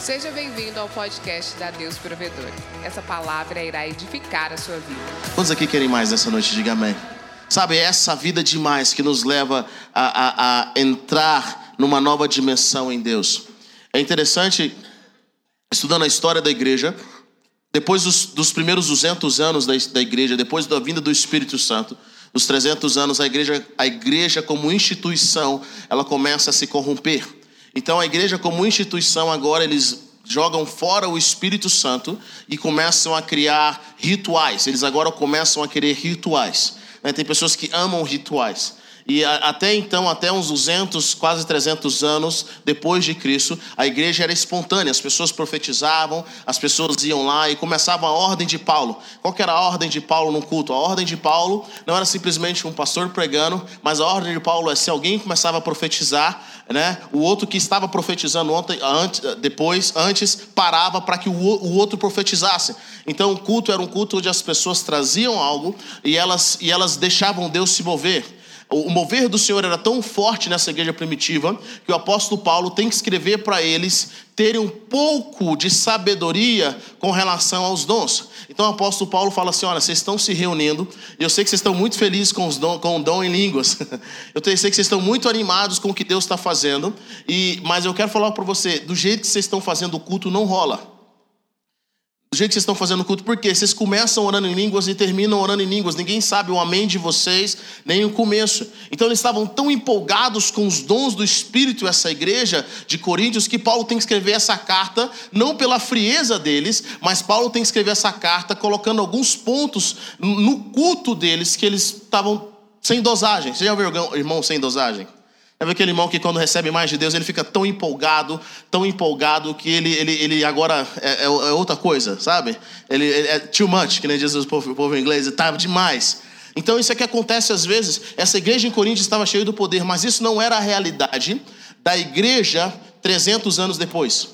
Seja bem-vindo ao podcast da Deus Provedor. Essa palavra irá edificar a sua vida. Quantos aqui querem mais nessa noite? Diga amém. Sabe, é essa vida demais que nos leva a, a, a entrar numa nova dimensão em Deus. É interessante, estudando a história da igreja, depois dos, dos primeiros 200 anos da, da igreja, depois da vinda do Espírito Santo, dos 300 anos, a igreja, a igreja como instituição, ela começa a se corromper. Então a igreja como instituição agora eles jogam fora o Espírito Santo e começam a criar rituais. Eles agora começam a querer rituais. Né? Tem pessoas que amam rituais. E até então, até uns 200, quase 300 anos depois de Cristo, a igreja era espontânea, as pessoas profetizavam, as pessoas iam lá e começava a ordem de Paulo. Qual era a ordem de Paulo no culto? A ordem de Paulo não era simplesmente um pastor pregando, mas a ordem de Paulo é se alguém começava a profetizar, né, o outro que estava profetizando ontem, antes, depois, antes, parava para que o, o outro profetizasse. Então o culto era um culto onde as pessoas traziam algo e elas, e elas deixavam Deus se mover. O mover do Senhor era tão forte nessa igreja primitiva que o apóstolo Paulo tem que escrever para eles terem um pouco de sabedoria com relação aos dons. Então o apóstolo Paulo fala assim: olha, vocês estão se reunindo, e eu sei que vocês estão muito felizes com, os dom, com o dom em línguas. eu sei que vocês estão muito animados com o que Deus está fazendo, e, mas eu quero falar para você: do jeito que vocês estão fazendo o culto, não rola do jeito que vocês estão fazendo o culto, porque vocês começam orando em línguas e terminam orando em línguas, ninguém sabe o amém de vocês, nem o começo. Então eles estavam tão empolgados com os dons do Espírito, essa igreja de Coríntios, que Paulo tem que escrever essa carta, não pela frieza deles, mas Paulo tem que escrever essa carta colocando alguns pontos no culto deles que eles estavam sem dosagem. Você já viu irmão sem dosagem? É aquele irmão que quando recebe mais de Deus, ele fica tão empolgado, tão empolgado, que ele, ele, ele agora é, é, é outra coisa, sabe? Ele, ele, é too much, que nem diz o povo, o povo inglês, está demais. Então isso é que acontece às vezes. Essa igreja em Coríntios estava cheia do poder, mas isso não era a realidade da igreja 300 anos depois.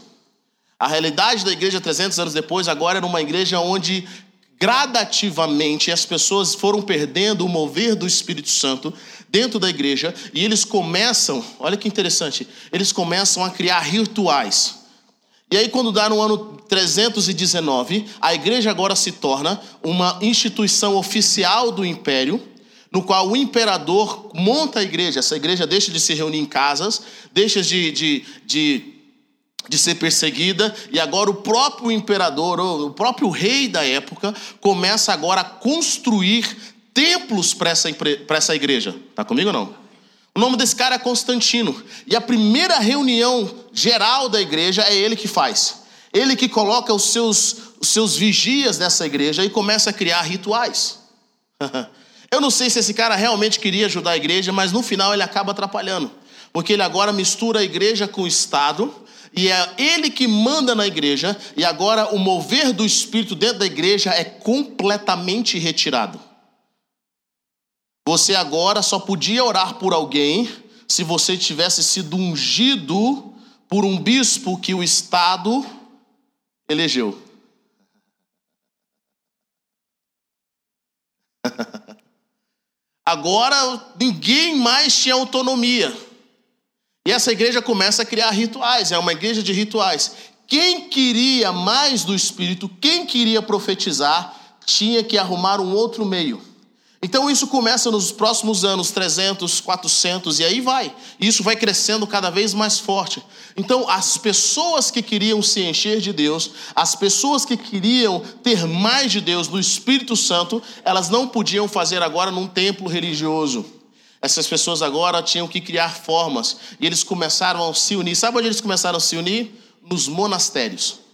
A realidade da igreja 300 anos depois agora era uma igreja onde gradativamente as pessoas foram perdendo o mover do Espírito Santo dentro da igreja e eles começam, olha que interessante, eles começam a criar rituais. E aí, quando dá no ano 319, a igreja agora se torna uma instituição oficial do império, no qual o imperador monta a igreja. Essa igreja deixa de se reunir em casas, deixa de, de, de de ser perseguida, e agora o próprio imperador, o próprio rei da época, começa agora a construir templos para essa, essa igreja. Está comigo ou não? O nome desse cara é Constantino. E a primeira reunião geral da igreja é ele que faz. Ele que coloca os seus, os seus vigias nessa igreja e começa a criar rituais. Eu não sei se esse cara realmente queria ajudar a igreja, mas no final ele acaba atrapalhando. Porque ele agora mistura a igreja com o Estado e é ele que manda na igreja, e agora o mover do Espírito dentro da igreja é completamente retirado. Você agora só podia orar por alguém se você tivesse sido ungido por um bispo que o Estado elegeu. Agora ninguém mais tinha autonomia. E essa igreja começa a criar rituais, é uma igreja de rituais. Quem queria mais do Espírito, quem queria profetizar, tinha que arrumar um outro meio. Então isso começa nos próximos anos, 300, 400 e aí vai. Isso vai crescendo cada vez mais forte. Então as pessoas que queriam se encher de Deus, as pessoas que queriam ter mais de Deus, do Espírito Santo, elas não podiam fazer agora num templo religioso. Essas pessoas agora tinham que criar formas e eles começaram a se unir. Sabe onde eles começaram a se unir? Nos monastérios.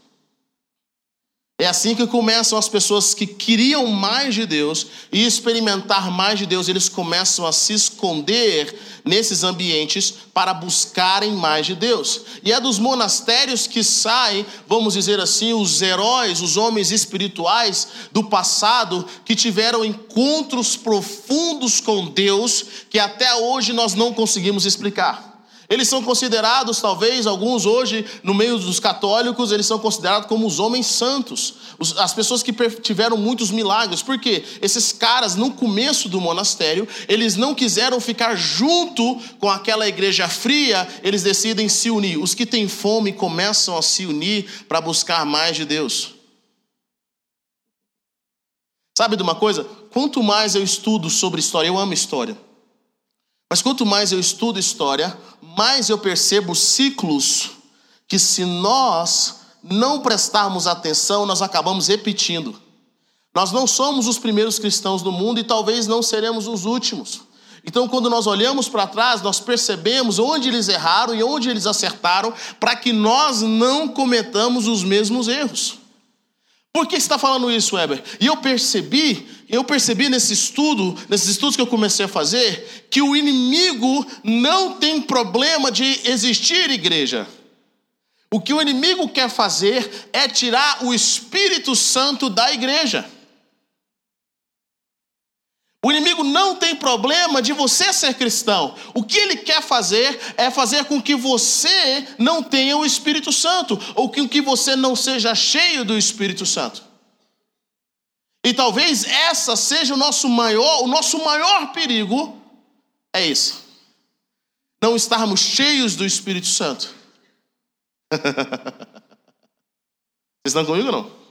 É assim que começam as pessoas que queriam mais de Deus e experimentar mais de Deus, eles começam a se esconder nesses ambientes para buscarem mais de Deus. E é dos monastérios que saem, vamos dizer assim, os heróis, os homens espirituais do passado que tiveram encontros profundos com Deus que até hoje nós não conseguimos explicar. Eles são considerados, talvez, alguns hoje, no meio dos católicos, eles são considerados como os homens santos, as pessoas que tiveram muitos milagres. Por quê? Esses caras, no começo do monastério, eles não quiseram ficar junto com aquela igreja fria, eles decidem se unir. Os que têm fome começam a se unir para buscar mais de Deus. Sabe de uma coisa? Quanto mais eu estudo sobre história, eu amo história. Mas quanto mais eu estudo história, mais eu percebo ciclos que, se nós não prestarmos atenção, nós acabamos repetindo. Nós não somos os primeiros cristãos do mundo e talvez não seremos os últimos. Então, quando nós olhamos para trás, nós percebemos onde eles erraram e onde eles acertaram, para que nós não cometamos os mesmos erros. Por que você está falando isso, Weber? E eu percebi, eu percebi nesse estudo, nesses estudos que eu comecei a fazer, que o inimigo não tem problema de existir igreja. O que o inimigo quer fazer é tirar o Espírito Santo da igreja. O inimigo não tem problema de você ser cristão. O que ele quer fazer é fazer com que você não tenha o Espírito Santo, ou com que você não seja cheio do Espírito Santo. E talvez essa seja o nosso maior, o nosso maior perigo é esse. Não estarmos cheios do Espírito Santo. Vocês estão comigo ou não?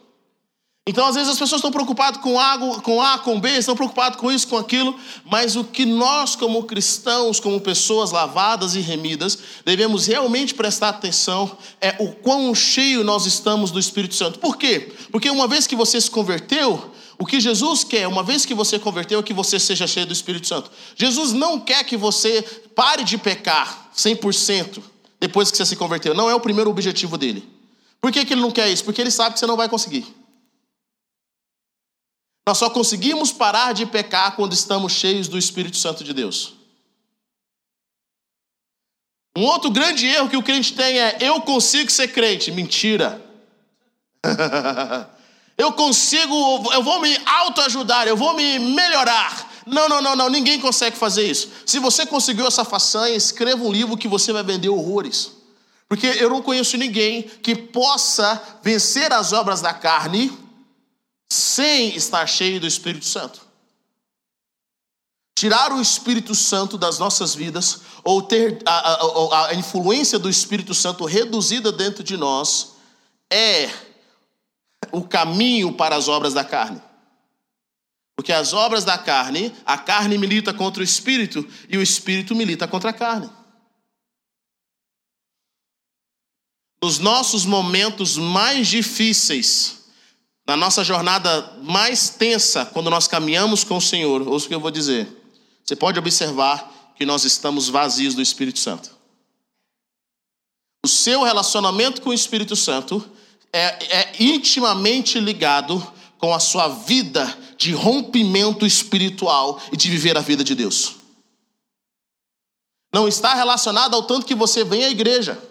Então, às vezes, as pessoas estão preocupadas com A, com A, com B, estão preocupadas com isso, com aquilo, mas o que nós, como cristãos, como pessoas lavadas e remidas, devemos realmente prestar atenção é o quão cheio nós estamos do Espírito Santo. Por quê? Porque uma vez que você se converteu, o que Jesus quer, uma vez que você converteu, é que você seja cheio do Espírito Santo. Jesus não quer que você pare de pecar 100% depois que você se converteu. Não é o primeiro objetivo dele. Por que, que ele não quer isso? Porque ele sabe que você não vai conseguir. Nós só conseguimos parar de pecar quando estamos cheios do Espírito Santo de Deus. Um outro grande erro que o crente tem é: eu consigo ser crente. Mentira. eu consigo, eu vou me autoajudar, eu vou me melhorar. Não, não, não, não, ninguém consegue fazer isso. Se você conseguiu essa façanha, escreva um livro que você vai vender horrores. Porque eu não conheço ninguém que possa vencer as obras da carne sem estar cheio do Espírito Santo. Tirar o Espírito Santo das nossas vidas, ou ter a, a, a influência do Espírito Santo reduzida dentro de nós, é o caminho para as obras da carne. Porque as obras da carne, a carne milita contra o espírito e o espírito milita contra a carne. Nos nossos momentos mais difíceis, na nossa jornada mais tensa, quando nós caminhamos com o Senhor, ouça o que eu vou dizer. Você pode observar que nós estamos vazios do Espírito Santo. O seu relacionamento com o Espírito Santo é, é intimamente ligado com a sua vida de rompimento espiritual e de viver a vida de Deus. Não está relacionado ao tanto que você vem à igreja.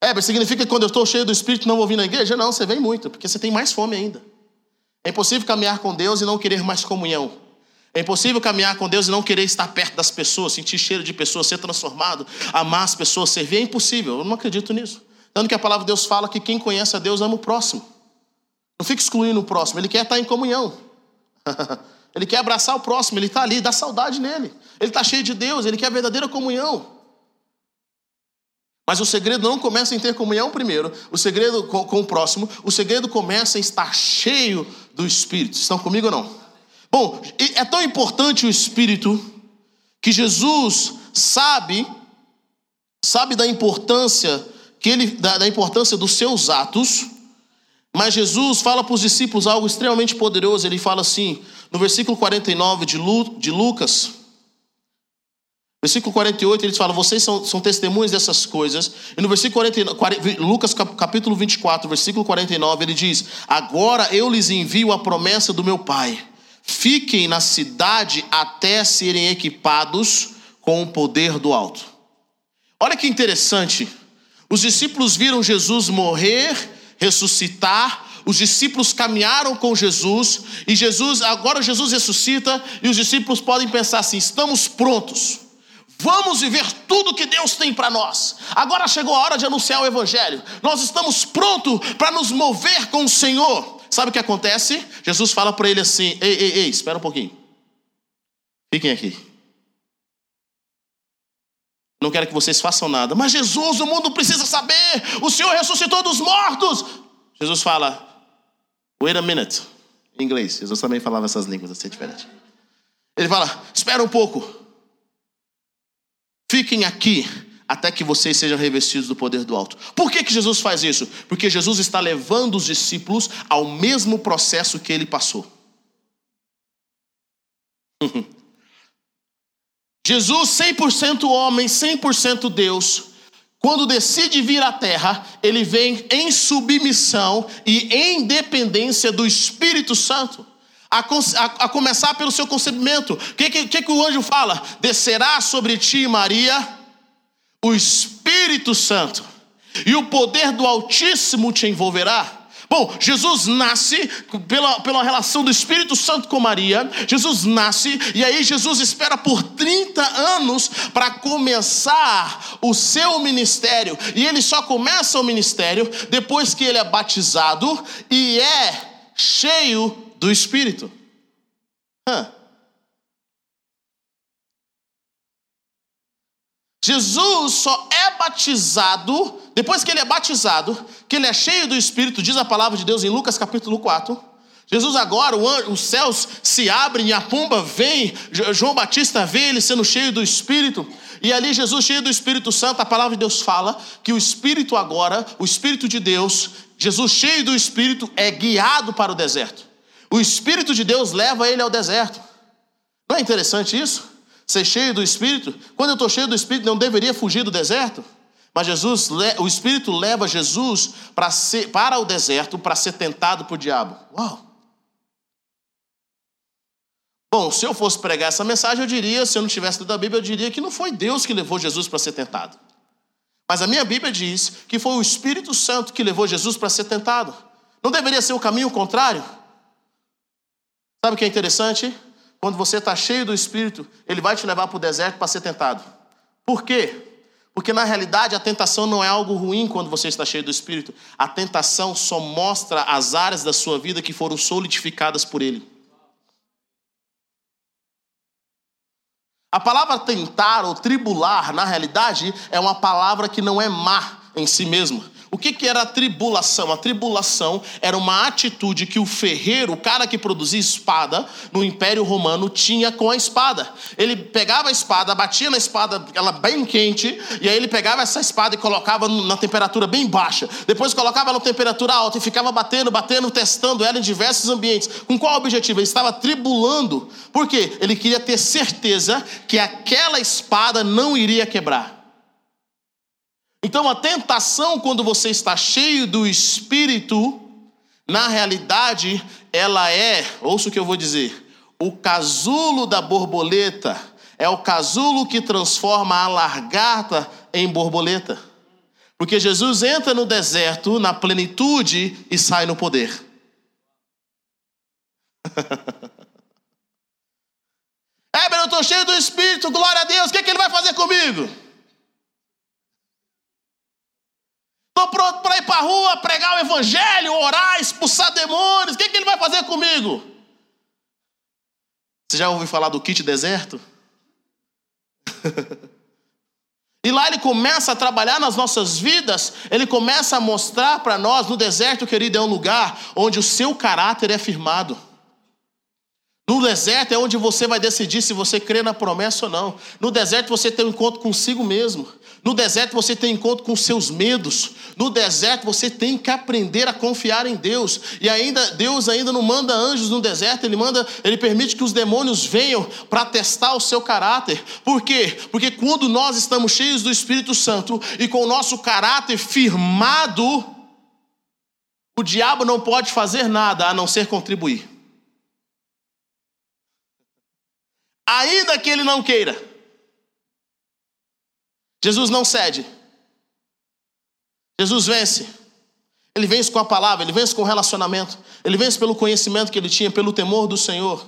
É, significa que quando eu estou cheio do Espírito não vou vir na igreja? Não, você vem muito, porque você tem mais fome ainda. É impossível caminhar com Deus e não querer mais comunhão. É impossível caminhar com Deus e não querer estar perto das pessoas, sentir cheiro de pessoas, ser transformado, amar as pessoas, servir. É impossível, eu não acredito nisso. Tanto que a palavra de Deus fala que quem conhece a Deus ama o próximo. Não fica excluindo o próximo, ele quer estar em comunhão. ele quer abraçar o próximo, ele está ali, dá saudade nele. Ele está cheio de Deus, ele quer verdadeira comunhão. Mas o segredo não começa em ter comunhão primeiro, o segredo com, com, o próximo, o segredo começa em estar cheio do Espírito. Estão comigo ou não? Bom, é tão importante o Espírito que Jesus sabe, sabe da importância que ele da, da importância dos seus atos, mas Jesus fala para os discípulos algo extremamente poderoso. Ele fala assim, no versículo 49 de, Lu, de Lucas, Versículo 48, ele fala: Vocês são, são testemunhas dessas coisas. E no versículo 49, Lucas capítulo 24, versículo 49, ele diz: Agora eu lhes envio a promessa do meu Pai. Fiquem na cidade até serem equipados com o poder do alto. Olha que interessante. Os discípulos viram Jesus morrer, ressuscitar, os discípulos caminharam com Jesus e Jesus, agora Jesus ressuscita e os discípulos podem pensar assim: estamos prontos. Vamos viver tudo que Deus tem para nós. Agora chegou a hora de anunciar o Evangelho. Nós estamos prontos para nos mover com o Senhor. Sabe o que acontece? Jesus fala para ele assim: Ei, ei, ei, espera um pouquinho. Fiquem aqui. Não quero que vocês façam nada. Mas Jesus, o mundo precisa saber. O Senhor ressuscitou dos mortos. Jesus fala: Wait a minute. Em inglês. Jesus também falava essas línguas assim diferente. Ele fala: Espera um pouco. Fiquem aqui até que vocês sejam revestidos do poder do alto. Por que, que Jesus faz isso? Porque Jesus está levando os discípulos ao mesmo processo que ele passou. Jesus, 100% homem, 100% Deus, quando decide vir à terra, ele vem em submissão e em dependência do Espírito Santo. A, a, a começar pelo seu concebimento. O que, que, que o anjo fala? Descerá sobre ti, Maria, o Espírito Santo, e o poder do Altíssimo te envolverá. Bom, Jesus nasce pela, pela relação do Espírito Santo com Maria. Jesus nasce e aí Jesus espera por 30 anos para começar o seu ministério. E ele só começa o ministério depois que ele é batizado e é cheio do Espírito. Jesus só é batizado, depois que ele é batizado, que ele é cheio do Espírito, diz a palavra de Deus em Lucas capítulo 4. Jesus agora, os céus se abrem e a pomba vem, João Batista vê ele sendo cheio do Espírito, e ali Jesus cheio do Espírito Santo, a palavra de Deus fala que o Espírito agora, o Espírito de Deus, Jesus cheio do Espírito é guiado para o deserto. O Espírito de Deus leva ele ao deserto. Não é interessante isso? Ser cheio do Espírito. Quando eu estou cheio do Espírito, não deveria fugir do deserto. Mas Jesus, o Espírito leva Jesus para, ser, para o deserto para ser tentado por diabo. Uau! Bom, se eu fosse pregar essa mensagem, eu diria, se eu não tivesse lido a Bíblia, eu diria que não foi Deus que levou Jesus para ser tentado. Mas a minha Bíblia diz que foi o Espírito Santo que levou Jesus para ser tentado. Não deveria ser o caminho contrário? Sabe o que é interessante? Quando você está cheio do Espírito, Ele vai te levar para o deserto para ser tentado. Por quê? Porque na realidade a tentação não é algo ruim quando você está cheio do Espírito. A tentação só mostra as áreas da sua vida que foram solidificadas por Ele. A palavra tentar ou tribular, na realidade, é uma palavra que não é má em si mesma. O que, que era a tribulação? A tribulação era uma atitude que o ferreiro, o cara que produzia espada no Império Romano, tinha com a espada. Ele pegava a espada, batia na espada, ela bem quente, e aí ele pegava essa espada e colocava na temperatura bem baixa. Depois colocava na temperatura alta e ficava batendo, batendo, testando ela em diversos ambientes. Com qual objetivo? Ele estava tribulando. Por quê? Ele queria ter certeza que aquela espada não iria quebrar. Então a tentação, quando você está cheio do espírito, na realidade, ela é, ouça o que eu vou dizer, o casulo da borboleta, é o casulo que transforma a largata em borboleta. Porque Jesus entra no deserto na plenitude e sai no poder. é, eu estou cheio do Espírito, glória a Deus, o que, é que ele vai fazer comigo? Estou pronto para ir para a rua, pregar o evangelho, orar, expulsar demônios. O que, é que ele vai fazer comigo? Você já ouviu falar do kit deserto? e lá ele começa a trabalhar nas nossas vidas, ele começa a mostrar para nós, no deserto, querido, é um lugar onde o seu caráter é firmado. No deserto é onde você vai decidir se você crê na promessa ou não. No deserto você tem um encontro consigo mesmo. No deserto você tem encontro com seus medos. No deserto você tem que aprender a confiar em Deus. E ainda Deus ainda não manda anjos no deserto, ele manda, ele permite que os demônios venham para testar o seu caráter. Por quê? Porque quando nós estamos cheios do Espírito Santo e com o nosso caráter firmado, o diabo não pode fazer nada a não ser contribuir. ainda que ele não queira. Jesus não cede. Jesus vence. Ele vence com a palavra, ele vence com o relacionamento, ele vence pelo conhecimento que ele tinha, pelo temor do Senhor.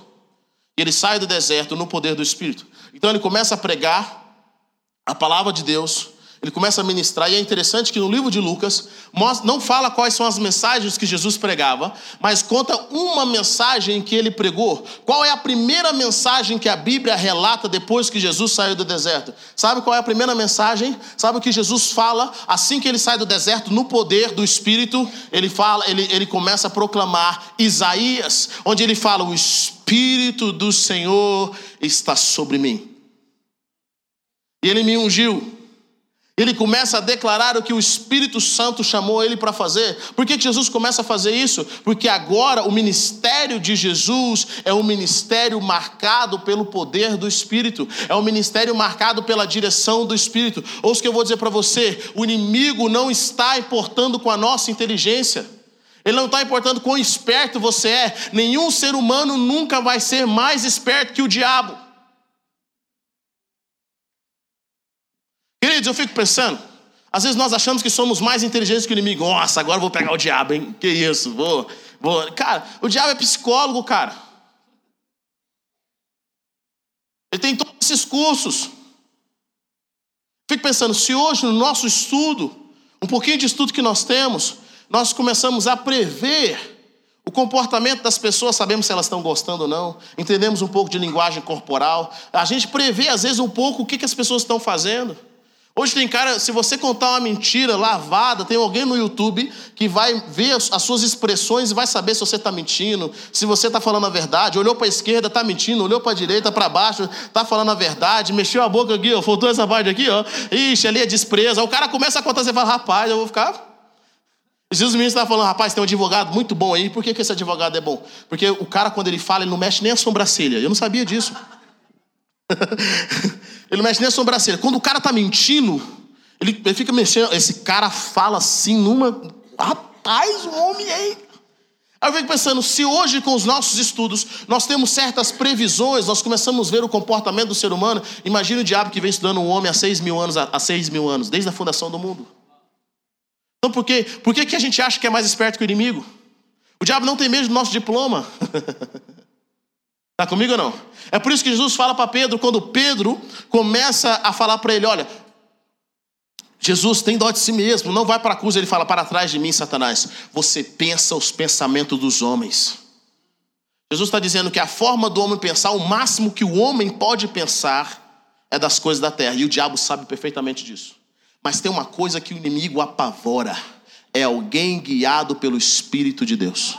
E ele sai do deserto no poder do Espírito. Então ele começa a pregar a palavra de Deus, ele começa a ministrar, e é interessante que no livro de Lucas não fala quais são as mensagens que Jesus pregava, mas conta uma mensagem que ele pregou. Qual é a primeira mensagem que a Bíblia relata depois que Jesus saiu do deserto? Sabe qual é a primeira mensagem? Sabe o que Jesus fala assim que ele sai do deserto, no poder do Espírito? Ele fala, ele, ele começa a proclamar Isaías, onde ele fala: O Espírito do Senhor está sobre mim. E ele me ungiu ele começa a declarar o que o Espírito Santo chamou ele para fazer. Por que Jesus começa a fazer isso? Porque agora o ministério de Jesus é um ministério marcado pelo poder do Espírito, é um ministério marcado pela direção do Espírito. Ouça o que eu vou dizer para você: o inimigo não está importando com a nossa inteligência. Ele não está importando quão esperto você é. Nenhum ser humano nunca vai ser mais esperto que o diabo. Queridos, eu fico pensando, às vezes nós achamos que somos mais inteligentes que o inimigo. Nossa, agora eu vou pegar o diabo, hein? Que isso, vou, vou. Cara, o diabo é psicólogo, cara. Ele tem todos esses cursos. Fico pensando, se hoje no nosso estudo, um pouquinho de estudo que nós temos, nós começamos a prever o comportamento das pessoas, sabemos se elas estão gostando ou não, entendemos um pouco de linguagem corporal, a gente prevê às vezes um pouco o que, que as pessoas estão fazendo. Hoje tem cara, se você contar uma mentira lavada, tem alguém no YouTube que vai ver as suas expressões e vai saber se você está mentindo, se você está falando a verdade. Olhou para a esquerda, está mentindo, olhou para a direita, para baixo, está falando a verdade, mexeu a boca aqui, ó, faltou essa parte aqui, ó. Ixi, ali é desprezo. Aí o cara começa a contar, você fala, rapaz, eu vou ficar. Jesus Ministro estava falando, rapaz, tem um advogado muito bom aí. Por que, que esse advogado é bom? Porque o cara, quando ele fala, ele não mexe nem a sobrancelha. Eu não sabia disso. Ele mexe nem a sobrancelha. Quando o cara tá mentindo, ele, ele fica mexendo. Esse cara fala assim numa. Rapaz, o homem aí. Aí eu fico pensando, se hoje com os nossos estudos nós temos certas previsões, nós começamos a ver o comportamento do ser humano, imagine o diabo que vem estudando um homem há seis mil anos, há seis mil anos, desde a fundação do mundo. Então por quê? Por que, que a gente acha que é mais esperto que o inimigo? O diabo não tem medo do nosso diploma. Está comigo ou não? É por isso que Jesus fala para Pedro, quando Pedro começa a falar para ele: olha, Jesus tem dó de si mesmo, não vai para a cruz, ele fala: para trás de mim, Satanás, você pensa os pensamentos dos homens. Jesus está dizendo que a forma do homem pensar, o máximo que o homem pode pensar, é das coisas da terra, e o diabo sabe perfeitamente disso. Mas tem uma coisa que o inimigo apavora: é alguém guiado pelo Espírito de Deus.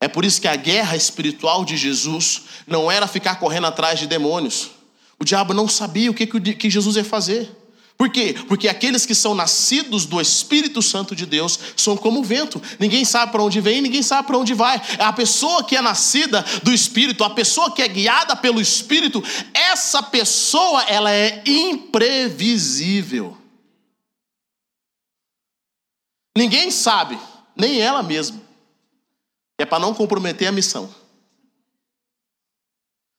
É por isso que a guerra espiritual de Jesus não era ficar correndo atrás de demônios. O diabo não sabia o que, que Jesus ia fazer. Por quê? Porque aqueles que são nascidos do Espírito Santo de Deus são como o vento. Ninguém sabe para onde vem, ninguém sabe para onde vai. É a pessoa que é nascida do Espírito, a pessoa que é guiada pelo Espírito, essa pessoa ela é imprevisível. Ninguém sabe, nem ela mesma. É para não comprometer a missão.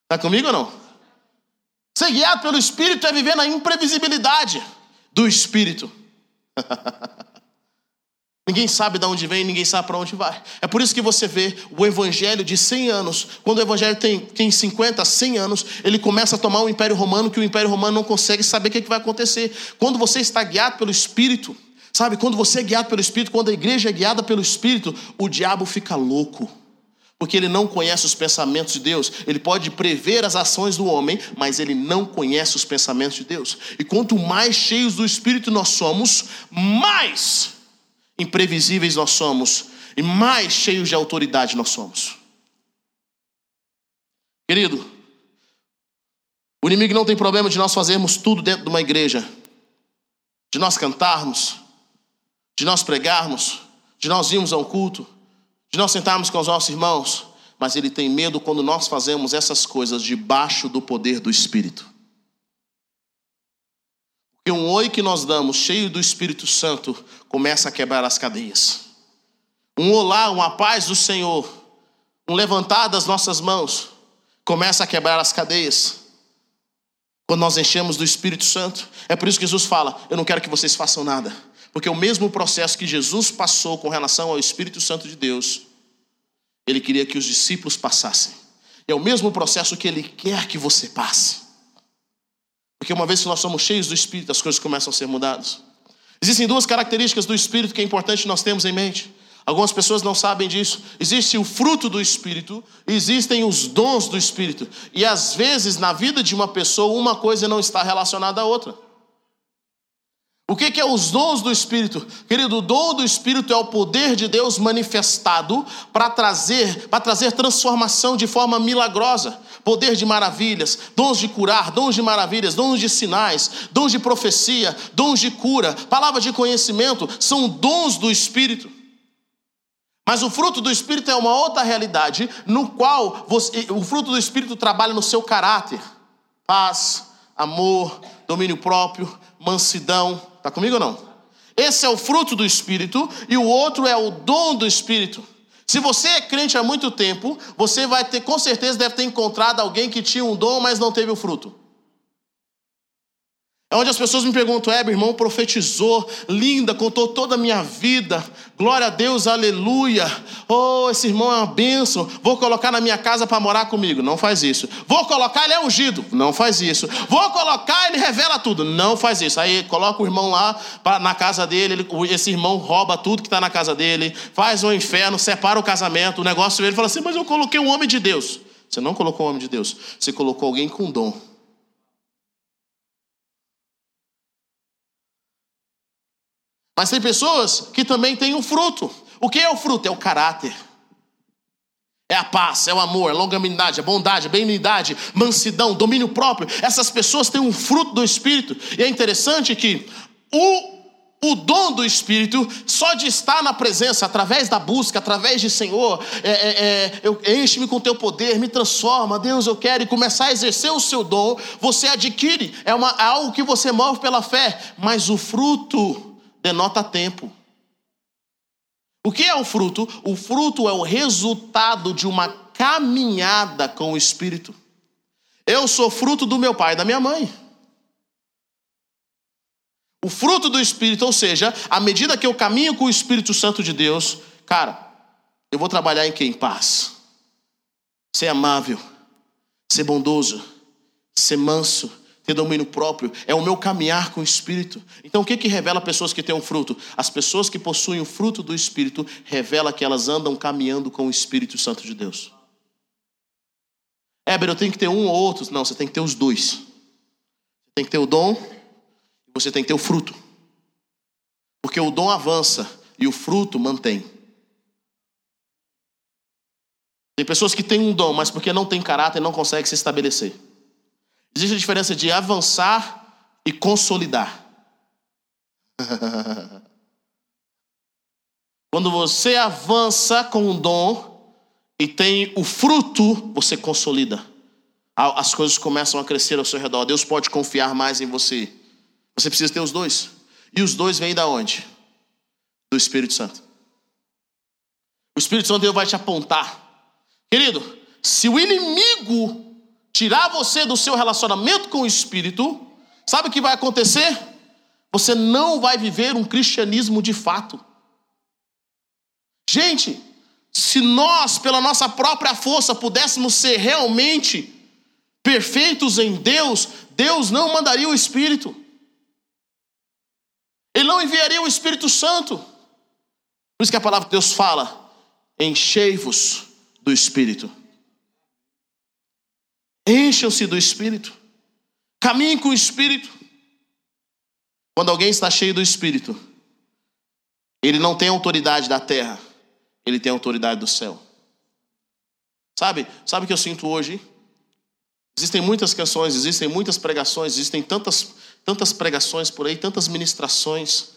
Está comigo ou não? Ser guiado pelo Espírito é viver na imprevisibilidade do Espírito. ninguém sabe de onde vem, ninguém sabe para onde vai. É por isso que você vê o evangelho de 100 anos, quando o evangelho tem, tem 50, 100 anos, ele começa a tomar o Império Romano, que o Império Romano não consegue saber o que, que vai acontecer. Quando você está guiado pelo Espírito, Sabe, quando você é guiado pelo Espírito, quando a igreja é guiada pelo Espírito, o diabo fica louco. Porque ele não conhece os pensamentos de Deus. Ele pode prever as ações do homem, mas ele não conhece os pensamentos de Deus. E quanto mais cheios do Espírito nós somos, mais imprevisíveis nós somos. E mais cheios de autoridade nós somos. Querido, o inimigo não tem problema de nós fazermos tudo dentro de uma igreja, de nós cantarmos, de nós pregarmos, de nós irmos ao culto, de nós sentarmos com os nossos irmãos, mas ele tem medo quando nós fazemos essas coisas debaixo do poder do Espírito. Porque um oi que nós damos, cheio do Espírito Santo, começa a quebrar as cadeias. Um olá, uma paz do Senhor, um levantar das nossas mãos, começa a quebrar as cadeias. Quando nós enchemos do Espírito Santo, é por isso que Jesus fala: Eu não quero que vocês façam nada Porque o mesmo processo que Jesus passou com relação ao Espírito Santo de Deus, ele queria que os discípulos passassem. É o mesmo processo que ele quer que você passe. Porque uma vez que nós somos cheios do Espírito, as coisas começam a ser mudadas. Existem duas características do Espírito que é importante nós termos em mente. Algumas pessoas não sabem disso. Existe o fruto do Espírito, existem os dons do Espírito. E às vezes, na vida de uma pessoa, uma coisa não está relacionada à outra. O que é os dons do Espírito? Querido, o dom do Espírito é o poder de Deus manifestado para trazer, para trazer transformação de forma milagrosa. Poder de maravilhas, dons de curar, dons de maravilhas, dons de sinais, dons de profecia, dons de cura, palavra de conhecimento, são dons do Espírito. Mas o fruto do Espírito é uma outra realidade, no qual você, o fruto do Espírito trabalha no seu caráter: paz, amor, domínio próprio, mansidão, Está comigo ou não? Esse é o fruto do Espírito e o outro é o dom do Espírito. Se você é crente há muito tempo, você vai ter, com certeza, deve ter encontrado alguém que tinha um dom, mas não teve o fruto. É onde as pessoas me perguntam, é, meu irmão profetizou, linda, contou toda a minha vida, glória a Deus, aleluia. Oh, esse irmão é uma bênção, vou colocar na minha casa para morar comigo. Não faz isso. Vou colocar, ele é ungido. Não faz isso. Vou colocar, ele revela tudo. Não faz isso. Aí coloca o irmão lá pra, na casa dele, ele, esse irmão rouba tudo que está na casa dele, faz um inferno, separa o casamento, o negócio, ele fala assim, mas eu coloquei um homem de Deus. Você não colocou um homem de Deus, você colocou alguém com dom. Mas tem pessoas que também têm um fruto. O que é o fruto? É o caráter. É a paz, é o amor, é a longanimidade, a bondade, a benignidade, mansidão, domínio próprio. Essas pessoas têm um fruto do Espírito. E é interessante que o o dom do Espírito, só de estar na presença, através da busca, através de Senhor, é, é, é, enche-me com teu poder, me transforma, Deus, eu quero, e começar a exercer o seu dom, você adquire, é, uma, é algo que você move pela fé, mas o fruto denota tempo. O que é o fruto? O fruto é o resultado de uma caminhada com o Espírito. Eu sou fruto do meu pai e da minha mãe. O fruto do Espírito, ou seja, à medida que eu caminho com o Espírito Santo de Deus, cara, eu vou trabalhar em quê? Em paz. Ser amável, ser bondoso, ser manso, ter domínio próprio, é o meu caminhar com o Espírito. Então, o que, que revela pessoas que têm um fruto? As pessoas que possuem o fruto do Espírito revela que elas andam caminhando com o Espírito Santo de Deus. Éber, eu tenho que ter um ou outro. Não, você tem que ter os dois. Você tem que ter o dom e você tem que ter o fruto. Porque o dom avança e o fruto mantém. Tem pessoas que têm um dom, mas porque não tem caráter não conseguem se estabelecer. Existe a diferença de avançar e consolidar. Quando você avança com um dom e tem o fruto, você consolida. As coisas começam a crescer ao seu redor. Deus pode confiar mais em você. Você precisa ter os dois. E os dois vêm da onde? Do Espírito Santo. O Espírito Santo Deus vai te apontar. Querido, se o inimigo tirar você do seu relacionamento com o Espírito, sabe o que vai acontecer? Você não vai viver um cristianismo de fato. Gente, se nós, pela nossa própria força, pudéssemos ser realmente perfeitos em Deus, Deus não mandaria o Espírito. Ele não enviaria o Espírito Santo. Por isso que a palavra de Deus fala: enchei-vos do Espírito. Encham-se do Espírito. Caminhem com o Espírito. Quando alguém está cheio do Espírito, ele não tem autoridade da terra, ele tem autoridade do céu. Sabe? Sabe o que eu sinto hoje? Existem muitas canções, existem muitas pregações, existem tantas, tantas pregações por aí, tantas ministrações,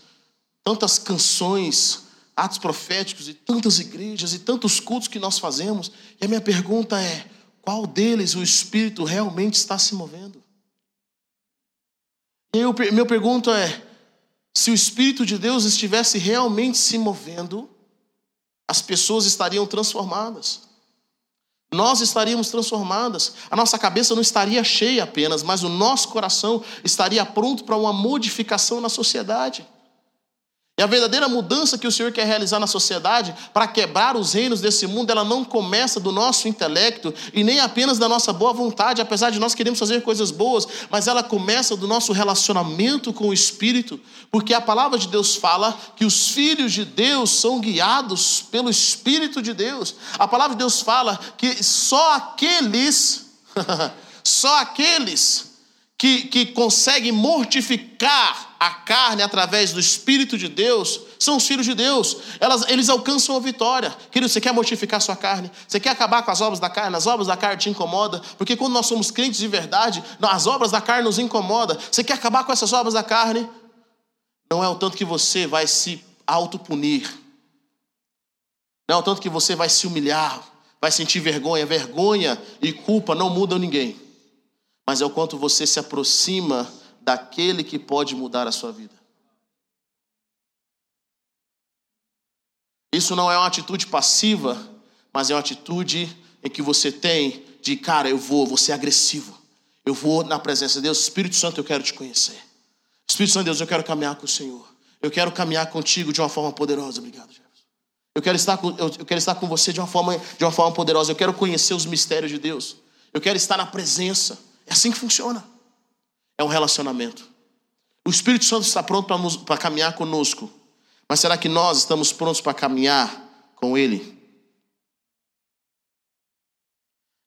tantas canções, atos proféticos e tantas igrejas e tantos cultos que nós fazemos. E a minha pergunta é: qual deles o Espírito realmente está se movendo? E eu, meu pergunta é: se o Espírito de Deus estivesse realmente se movendo, as pessoas estariam transformadas. Nós estaríamos transformadas. A nossa cabeça não estaria cheia apenas, mas o nosso coração estaria pronto para uma modificação na sociedade. E a verdadeira mudança que o Senhor quer realizar na sociedade, para quebrar os reinos desse mundo, ela não começa do nosso intelecto e nem apenas da nossa boa vontade, apesar de nós queremos fazer coisas boas, mas ela começa do nosso relacionamento com o Espírito, porque a palavra de Deus fala que os filhos de Deus são guiados pelo Espírito de Deus. A palavra de Deus fala que só aqueles, só aqueles que, que conseguem mortificar a carne através do Espírito de Deus, são os filhos de Deus. Elas, eles alcançam a vitória. Querido, você quer mortificar sua carne? Você quer acabar com as obras da carne? As obras da carne te incomodam? Porque quando nós somos crentes de verdade, as obras da carne nos incomodam. Você quer acabar com essas obras da carne? Não é o tanto que você vai se autopunir. Não é o tanto que você vai se humilhar, vai sentir vergonha. Vergonha e culpa não mudam ninguém. Mas é o quanto você se aproxima daquele que pode mudar a sua vida. Isso não é uma atitude passiva, mas é uma atitude em que você tem de, cara, eu vou, vou ser agressivo. Eu vou na presença de Deus, Espírito Santo, eu quero te conhecer. Espírito Santo de Deus, eu quero caminhar com o Senhor. Eu quero caminhar contigo de uma forma poderosa. Obrigado, Jefferson. Eu quero estar com, eu, eu quero estar com você de uma forma de uma forma poderosa. Eu quero conhecer os mistérios de Deus. Eu quero estar na presença. É assim que funciona é um relacionamento. O Espírito Santo está pronto para caminhar conosco, mas será que nós estamos prontos para caminhar com Ele?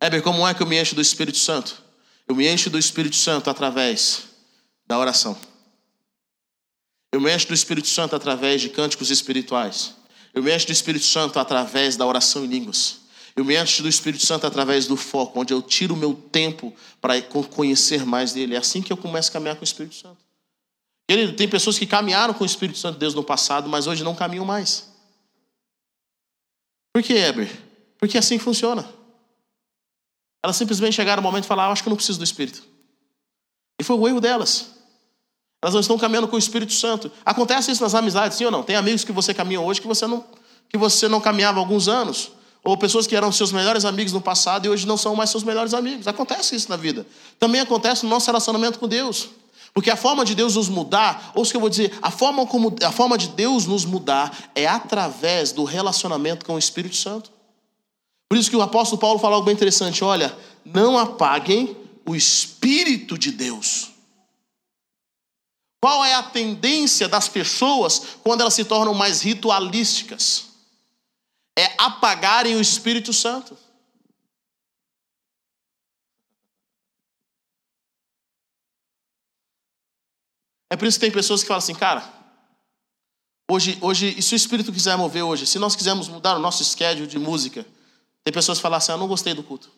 Heber, como é que eu me encho do Espírito Santo? Eu me encho do Espírito Santo através da oração. Eu me encho do Espírito Santo através de cânticos espirituais. Eu me encho do Espírito Santo através da oração em línguas. Eu me encho do Espírito Santo através do foco, onde eu tiro o meu tempo para conhecer mais dele. É assim que eu começo a caminhar com o Espírito Santo. Querido, tem pessoas que caminharam com o Espírito Santo de Deus no passado, mas hoje não caminham mais. Por que, Heber? Porque é assim que funciona. Elas simplesmente chegaram no momento e falaram: ah, acho que eu não preciso do Espírito. E foi o erro delas. Elas não estão caminhando com o Espírito Santo. Acontece isso nas amizades, sim ou não? Tem amigos que você caminha hoje que você não, que você não caminhava há alguns anos. Ou pessoas que eram seus melhores amigos no passado e hoje não são mais seus melhores amigos. Acontece isso na vida. Também acontece no nosso relacionamento com Deus. Porque a forma de Deus nos mudar, ou o que eu vou dizer, a forma, como, a forma de Deus nos mudar é através do relacionamento com o Espírito Santo. Por isso que o apóstolo Paulo fala algo bem interessante: olha, não apaguem o Espírito de Deus. Qual é a tendência das pessoas quando elas se tornam mais ritualísticas? É apagarem o Espírito Santo. É por isso que tem pessoas que falam assim, cara, hoje, hoje, e se o Espírito quiser mover hoje, se nós quisermos mudar o nosso schedule de música, tem pessoas que falam assim, eu não gostei do culto.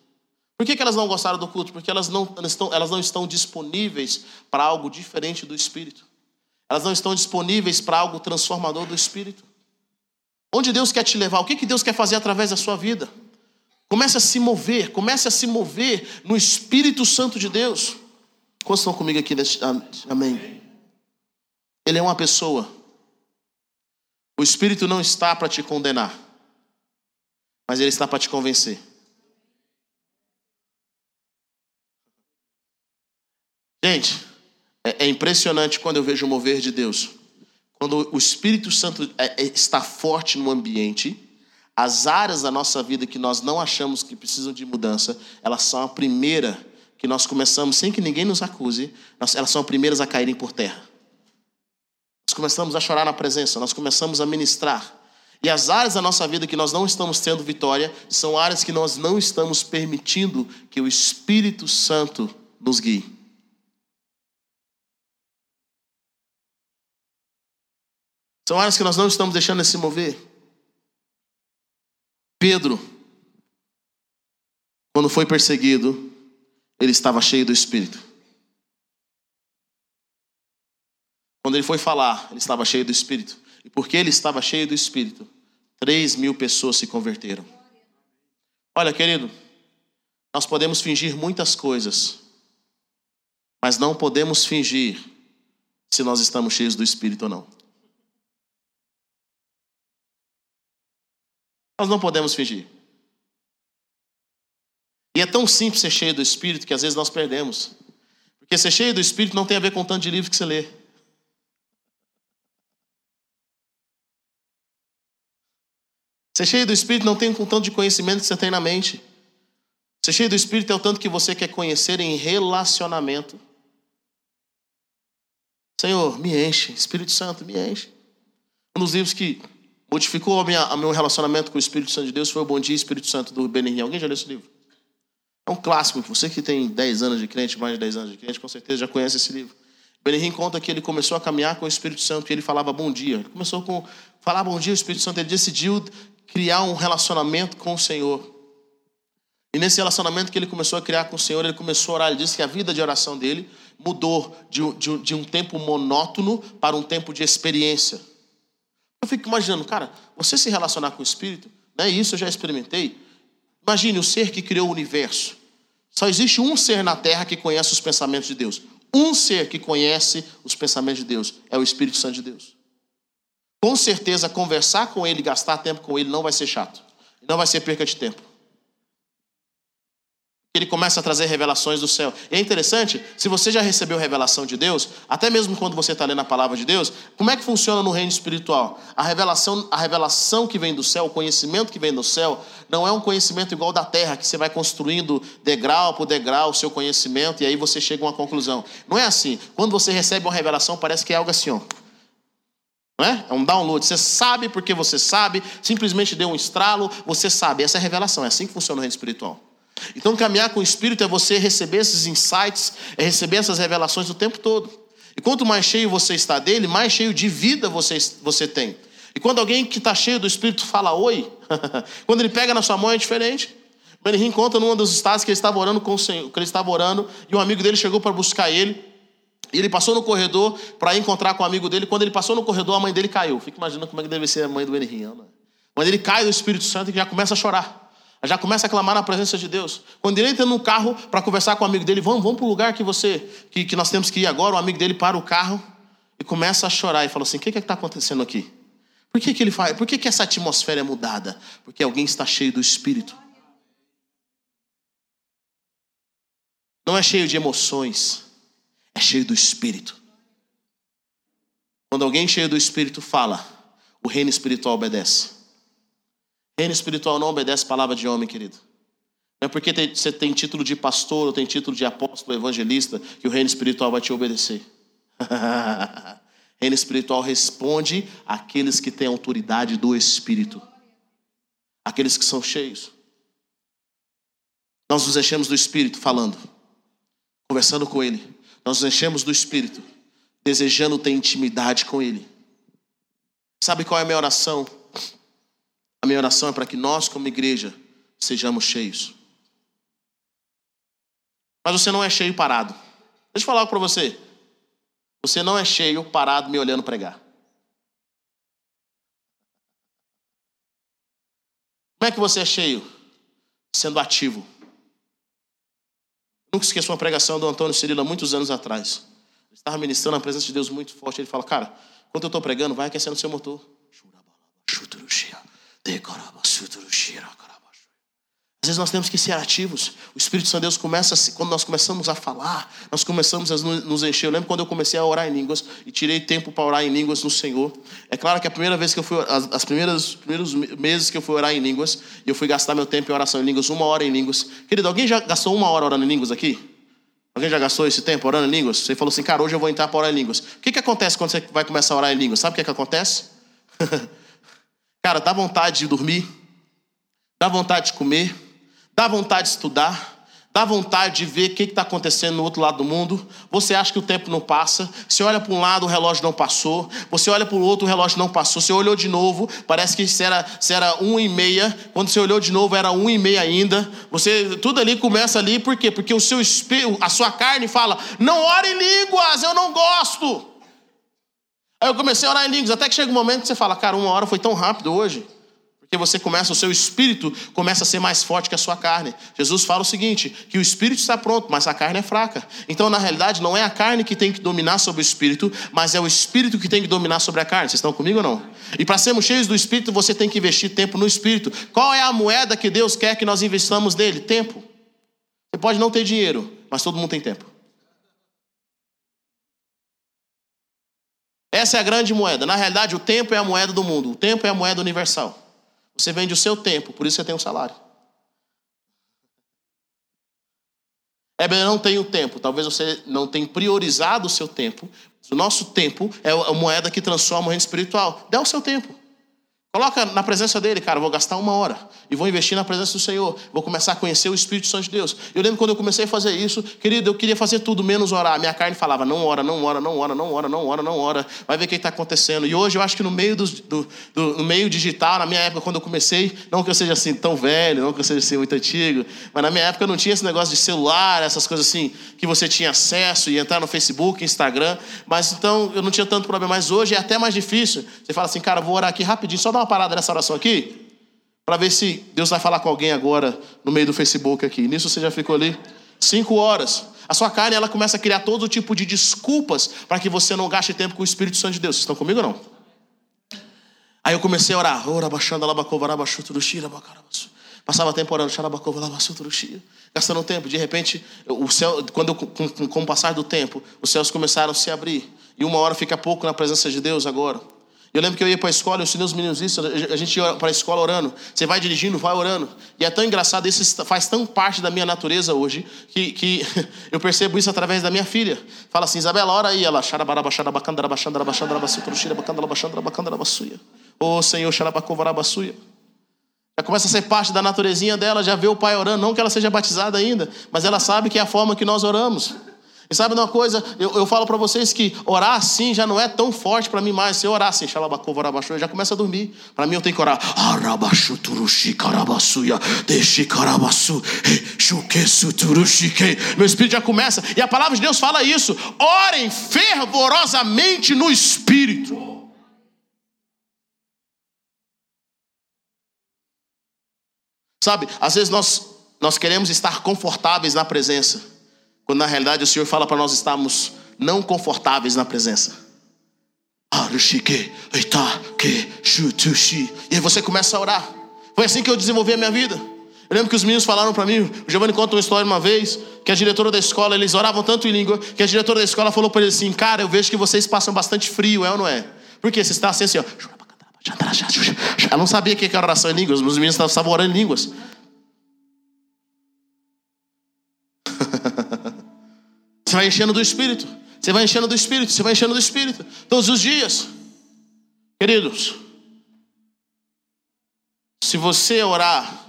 Por que, que elas não gostaram do culto? Porque elas não, estão, elas não estão disponíveis para algo diferente do Espírito. Elas não estão disponíveis para algo transformador do Espírito. Onde Deus quer te levar? O que, que Deus quer fazer através da sua vida? Comece a se mover, comece a se mover no Espírito Santo de Deus. Quantos estão comigo aqui? Amém. Ele é uma pessoa. O Espírito não está para te condenar, mas ele está para te convencer. Gente, é, é impressionante quando eu vejo o mover de Deus. Quando o Espírito Santo é, é, está forte no ambiente, as áreas da nossa vida que nós não achamos que precisam de mudança, elas são a primeira que nós começamos, sem que ninguém nos acuse, elas são as primeiras a caírem por terra. Nós começamos a chorar na presença, nós começamos a ministrar. E as áreas da nossa vida que nós não estamos tendo vitória são áreas que nós não estamos permitindo que o Espírito Santo nos guie. São áreas que nós não estamos deixando se mover. Pedro, quando foi perseguido, ele estava cheio do Espírito. Quando ele foi falar, ele estava cheio do Espírito. E porque ele estava cheio do Espírito, três mil pessoas se converteram. Olha, querido, nós podemos fingir muitas coisas, mas não podemos fingir se nós estamos cheios do Espírito ou não. Nós não podemos fingir. E é tão simples ser cheio do Espírito que às vezes nós perdemos. Porque ser cheio do Espírito não tem a ver com o tanto de livro que você lê. Ser cheio do Espírito não tem um tanto de conhecimento que você tem na mente. Ser cheio do Espírito é o tanto que você quer conhecer em relacionamento. Senhor, me enche. Espírito Santo, me enche. Um dos livros que modificou o meu relacionamento com o Espírito Santo de Deus foi o Bom Dia Espírito Santo do Benihim. Alguém já leu esse livro? É um clássico. Você que tem 10 anos de crente, mais de 10 anos de crente, com certeza já conhece esse livro. Benihim conta que ele começou a caminhar com o Espírito Santo e ele falava bom dia. Ele começou com falar bom dia, o Espírito Santo. Ele decidiu criar um relacionamento com o Senhor. E nesse relacionamento que ele começou a criar com o Senhor, ele começou a orar. Ele disse que a vida de oração dele mudou de, de, de um tempo monótono para um tempo de experiência. Eu fico imaginando, cara, você se relacionar com o Espírito, né? Isso eu já experimentei. Imagine o ser que criou o universo. Só existe um ser na Terra que conhece os pensamentos de Deus. Um ser que conhece os pensamentos de Deus é o Espírito Santo de Deus. Com certeza, conversar com ele, gastar tempo com ele, não vai ser chato. Não vai ser perca de tempo ele começa a trazer revelações do céu. E é interessante, se você já recebeu revelação de Deus, até mesmo quando você está lendo a palavra de Deus, como é que funciona no reino espiritual? A revelação, a revelação que vem do céu, o conhecimento que vem do céu, não é um conhecimento igual da terra, que você vai construindo degrau por degrau o seu conhecimento e aí você chega a uma conclusão. Não é assim. Quando você recebe uma revelação, parece que é algo assim, ó. Não é? é um download. Você sabe porque você sabe, simplesmente deu um estralo, você sabe. Essa é a revelação. É assim que funciona o reino espiritual. Então, caminhar com o Espírito é você receber esses insights, é receber essas revelações o tempo todo. E quanto mais cheio você está dele, mais cheio de vida você, você tem. E quando alguém que está cheio do Espírito fala oi, quando ele pega na sua mão é diferente. Benihim conta num dos estados que ele estava orando com o Senhor, que ele estava orando, e um amigo dele chegou para buscar ele. E ele passou no corredor para encontrar com o amigo dele. Quando ele passou no corredor, a mãe dele caiu. Fica imaginando como é que deve ser a mãe do Benihim. Né? Quando ele cai do Espírito Santo e já começa a chorar já começa a clamar na presença de Deus. Quando ele entra no carro para conversar com o amigo dele, vamos, vamos para o lugar que você que, que nós temos que ir agora. O amigo dele para o carro e começa a chorar e fala assim: o que é está acontecendo aqui? Por que, que ele faz? Por que, que essa atmosfera é mudada? Porque alguém está cheio do Espírito. Não é cheio de emoções, é cheio do Espírito. Quando alguém cheio do Espírito fala, o reino espiritual obedece. Reino espiritual não obedece palavra de homem, querido. Não é porque você tem título de pastor ou tem título de apóstolo, evangelista, que o reino espiritual vai te obedecer. reino espiritual responde àqueles que têm autoridade do Espírito, aqueles que são cheios. Nós nos enchemos do Espírito falando, conversando com Ele. Nós nos enchemos do Espírito, desejando ter intimidade com Ele. Sabe qual é a minha oração? A minha oração é para que nós, como igreja, sejamos cheios. Mas você não é cheio parado. Deixa eu falar algo para você. Você não é cheio parado me olhando pregar. Como é que você é cheio? Sendo ativo. Nunca esqueço uma pregação do Antônio Cirilo há muitos anos atrás. Ele estava ministrando a presença de Deus muito forte. Ele fala, cara, quando eu estou pregando, vai aquecendo o seu motor. Às vezes nós temos que ser ativos. O Espírito Santo de Deus começa, quando nós começamos a falar, nós começamos a nos encher. Eu lembro quando eu comecei a orar em línguas e tirei tempo para orar em línguas no Senhor. É claro que a primeira vez que eu fui, as, as primeiras primeiros meses que eu fui orar em línguas, eu fui gastar meu tempo em oração em línguas, uma hora em línguas. Querido, alguém já gastou uma hora orando em línguas aqui? Alguém já gastou esse tempo orando em línguas? Você falou assim, cara, hoje eu vou entrar para orar em línguas. O que, que acontece quando você vai começar a orar em línguas? Sabe o que, que acontece? Cara, dá vontade de dormir, dá vontade de comer, dá vontade de estudar, dá vontade de ver o que está acontecendo no outro lado do mundo. Você acha que o tempo não passa. Você olha para um lado, o relógio não passou. Você olha para o outro, o relógio não passou. Você olhou de novo, parece que era, se era um e meia. Quando você olhou de novo, era um e meia ainda. Você tudo ali começa ali, por quê? Porque o seu espírito, a sua carne fala: não ore em línguas, eu não gosto. Aí eu comecei a orar em línguas, até que chega um momento que você fala, cara, uma hora foi tão rápido hoje. Porque você começa, o seu espírito começa a ser mais forte que a sua carne. Jesus fala o seguinte: que o espírito está pronto, mas a carne é fraca. Então, na realidade, não é a carne que tem que dominar sobre o espírito, mas é o espírito que tem que dominar sobre a carne. Vocês estão comigo ou não? E para sermos cheios do espírito, você tem que investir tempo no espírito. Qual é a moeda que Deus quer que nós investamos nele? Tempo. Você pode não ter dinheiro, mas todo mundo tem tempo. Essa é a grande moeda. Na realidade, o tempo é a moeda do mundo. O tempo é a moeda universal. Você vende o seu tempo, por isso você tem um salário. É, eu não tenho tempo. Talvez você não tenha priorizado o seu tempo. O nosso tempo é a moeda que transforma o reino espiritual. Dá o seu tempo. Coloca na presença dele, cara, vou gastar uma hora e vou investir na presença do Senhor. Vou começar a conhecer o Espírito Santo de Deus. Eu lembro quando eu comecei a fazer isso, querido, eu queria fazer tudo menos orar. Minha carne falava, não ora, não ora, não ora, não ora, não ora, não ora. Vai ver o que está acontecendo. E hoje eu acho que no meio, do, do, do, no meio digital, na minha época, quando eu comecei, não que eu seja assim tão velho, não que eu seja assim muito antigo, mas na minha época não tinha esse negócio de celular, essas coisas assim, que você tinha acesso e entrar no Facebook, Instagram. Mas então eu não tinha tanto problema. Mas hoje é até mais difícil. Você fala assim, cara, vou orar aqui rapidinho, só dar uma parada nessa oração aqui para ver se Deus vai falar com alguém agora no meio do Facebook aqui. Nisso você já ficou ali cinco horas. A sua carne ela começa a criar todo tipo de desculpas para que você não gaste tempo com o Espírito Santo de Deus. Vocês estão comigo ou não? Aí eu comecei a orar. Passava tempo orando, gastando tempo. De repente, o céu, quando com, com, com o passar do tempo, os céus começaram a se abrir. E uma hora fica pouco na presença de Deus agora. Eu lembro que eu ia para a escola, eu ensinei os meninos isso, a gente ia para a escola orando. Você vai dirigindo, vai orando. E é tão engraçado, isso faz tão parte da minha natureza hoje, que, que eu percebo isso através da minha filha. Fala assim, Isabela, ora aí. Ela, Ô Senhor, xarabacovarabassuia. Já começa a ser parte da naturezinha dela, já vê o pai orando, não que ela seja batizada ainda, mas ela sabe que é a forma que nós oramos. E sabe uma coisa? Eu, eu falo para vocês que orar assim já não é tão forte para mim mais. Se eu orar assim, eu já começo a dormir. Para mim eu tenho que orar. Meu espírito já começa. E a palavra de Deus fala isso. Orem fervorosamente no espírito. Sabe, às vezes nós, nós queremos estar confortáveis na presença. Quando na realidade o Senhor fala para nós estarmos não confortáveis na presença. E aí você começa a orar. Foi assim que eu desenvolvi a minha vida. Eu lembro que os meninos falaram para mim, o Giovanni conta uma história uma vez, que a diretora da escola, eles oravam tanto em língua, que a diretora da escola falou para eles assim: Cara, eu vejo que vocês passam bastante frio, é ou não é? Porque você está assim, assim, ó. Ela não sabia o que era oração em línguas, os meninos estavam orando em línguas. Vai enchendo do Espírito. Você vai enchendo do Espírito. Você vai enchendo do Espírito. Todos os dias. Queridos, se você orar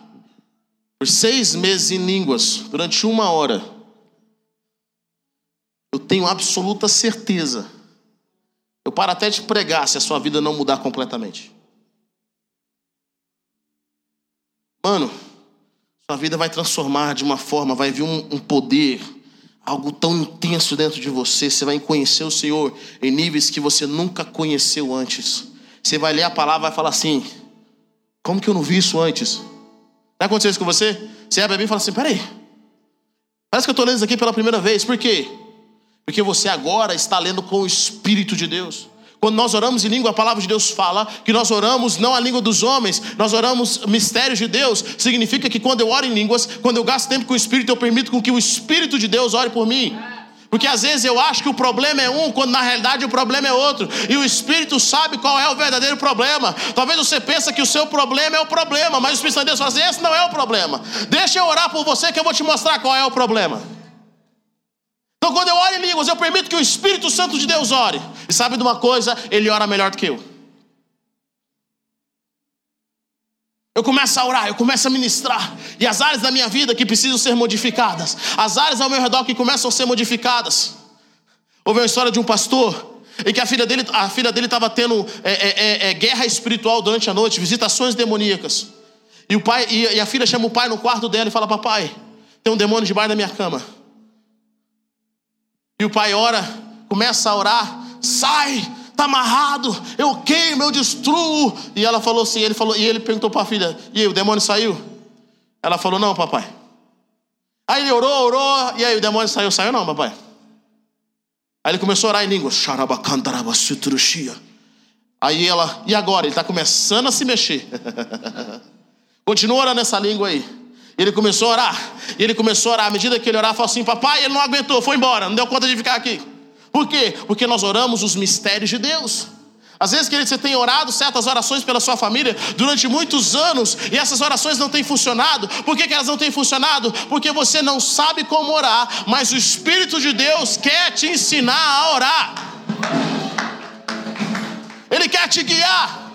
por seis meses em línguas durante uma hora, eu tenho absoluta certeza. Eu paro até de pregar se a sua vida não mudar completamente. Mano, sua vida vai transformar de uma forma, vai vir um, um poder algo tão intenso dentro de você. Você vai conhecer o Senhor em níveis que você nunca conheceu antes. Você vai ler a palavra e vai falar assim: Como que eu não vi isso antes? Já aconteceu isso com você? Você abre a Bíblia e fala assim: Peraí, parece que eu estou lendo isso aqui pela primeira vez. Por quê? Porque você agora está lendo com o Espírito de Deus. Quando nós oramos em língua, a palavra de Deus fala que nós oramos não a língua dos homens, nós oramos mistérios de Deus. Significa que quando eu oro em línguas, quando eu gasto tempo com o Espírito, eu permito com que o Espírito de Deus ore por mim. Porque às vezes eu acho que o problema é um, quando na realidade o problema é outro. E o Espírito sabe qual é o verdadeiro problema. Talvez você pense que o seu problema é o problema, mas o Espírito de Deus fala assim, esse não é o problema. Deixa eu orar por você que eu vou te mostrar qual é o problema. Então, quando eu oro em línguas, eu permito que o Espírito Santo de Deus ore. E sabe de uma coisa? Ele ora melhor do que eu. Eu começo a orar, eu começo a ministrar. E as áreas da minha vida que precisam ser modificadas, as áreas ao meu redor que começam a ser modificadas. Houve uma história de um pastor em que a filha dele a filha dele estava tendo é, é, é, é, guerra espiritual durante a noite, visitações demoníacas. E o pai e, e a filha chama o pai no quarto dela e fala: Papai, tem um demônio debaixo da minha cama. E o pai ora, começa a orar, sai, tá amarrado, eu queimo, eu destruo. E ela falou assim, ele falou, e ele perguntou para a filha, e aí, o demônio saiu? Ela falou, não, papai. Aí ele orou, orou, e aí o demônio saiu, saiu não, papai. Aí ele começou a orar em língua. Aí ela, e agora? Ele está começando a se mexer. Continua orando nessa língua aí. Ele começou a orar. E ele começou a orar. À medida que ele orava, falou assim: Papai, ele não aguentou, foi embora, não deu conta de ficar aqui. Por quê? Porque nós oramos os mistérios de Deus. Às vezes, querido, você tem orado certas orações pela sua família durante muitos anos e essas orações não têm funcionado. Por que, que elas não têm funcionado? Porque você não sabe como orar, mas o Espírito de Deus quer te ensinar a orar. Ele quer te guiar.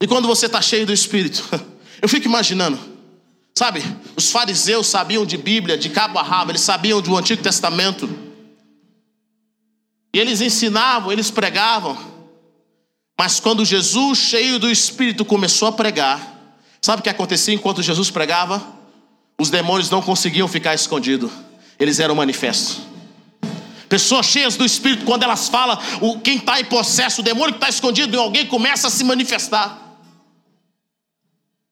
E quando você está cheio do Espírito, eu fico imaginando, sabe? Os fariseus sabiam de Bíblia, de cabo a rabo, eles sabiam do Antigo Testamento. E eles ensinavam, eles pregavam. Mas quando Jesus, cheio do Espírito, começou a pregar, sabe o que acontecia enquanto Jesus pregava? Os demônios não conseguiam ficar escondidos, eles eram manifestos. Pessoas cheias do Espírito, quando elas falam, quem está em processo, o demônio que está escondido em alguém começa a se manifestar.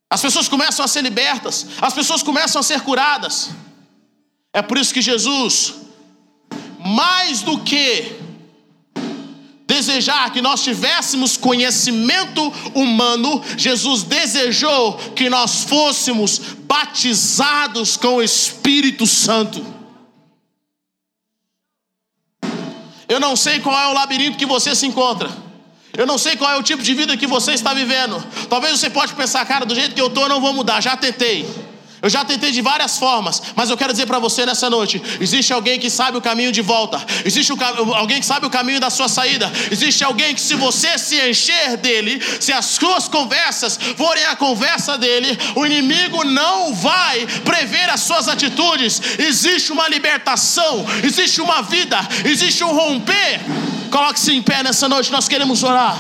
As pessoas começam a ser libertas, as pessoas começam a ser curadas. É por isso que Jesus, mais do que desejar que nós tivéssemos conhecimento humano, Jesus desejou que nós fôssemos batizados com o Espírito Santo. Eu não sei qual é o labirinto que você se encontra. Eu não sei qual é o tipo de vida que você está vivendo. Talvez você pode pensar, cara, do jeito que eu estou, não vou mudar. Já tentei. Eu já tentei de várias formas, mas eu quero dizer para você nessa noite: existe alguém que sabe o caminho de volta, existe alguém que sabe o caminho da sua saída, existe alguém que, se você se encher dele, se as suas conversas forem a conversa dele, o inimigo não vai prever as suas atitudes. Existe uma libertação, existe uma vida, existe um romper. Coloque-se em pé nessa noite, nós queremos orar.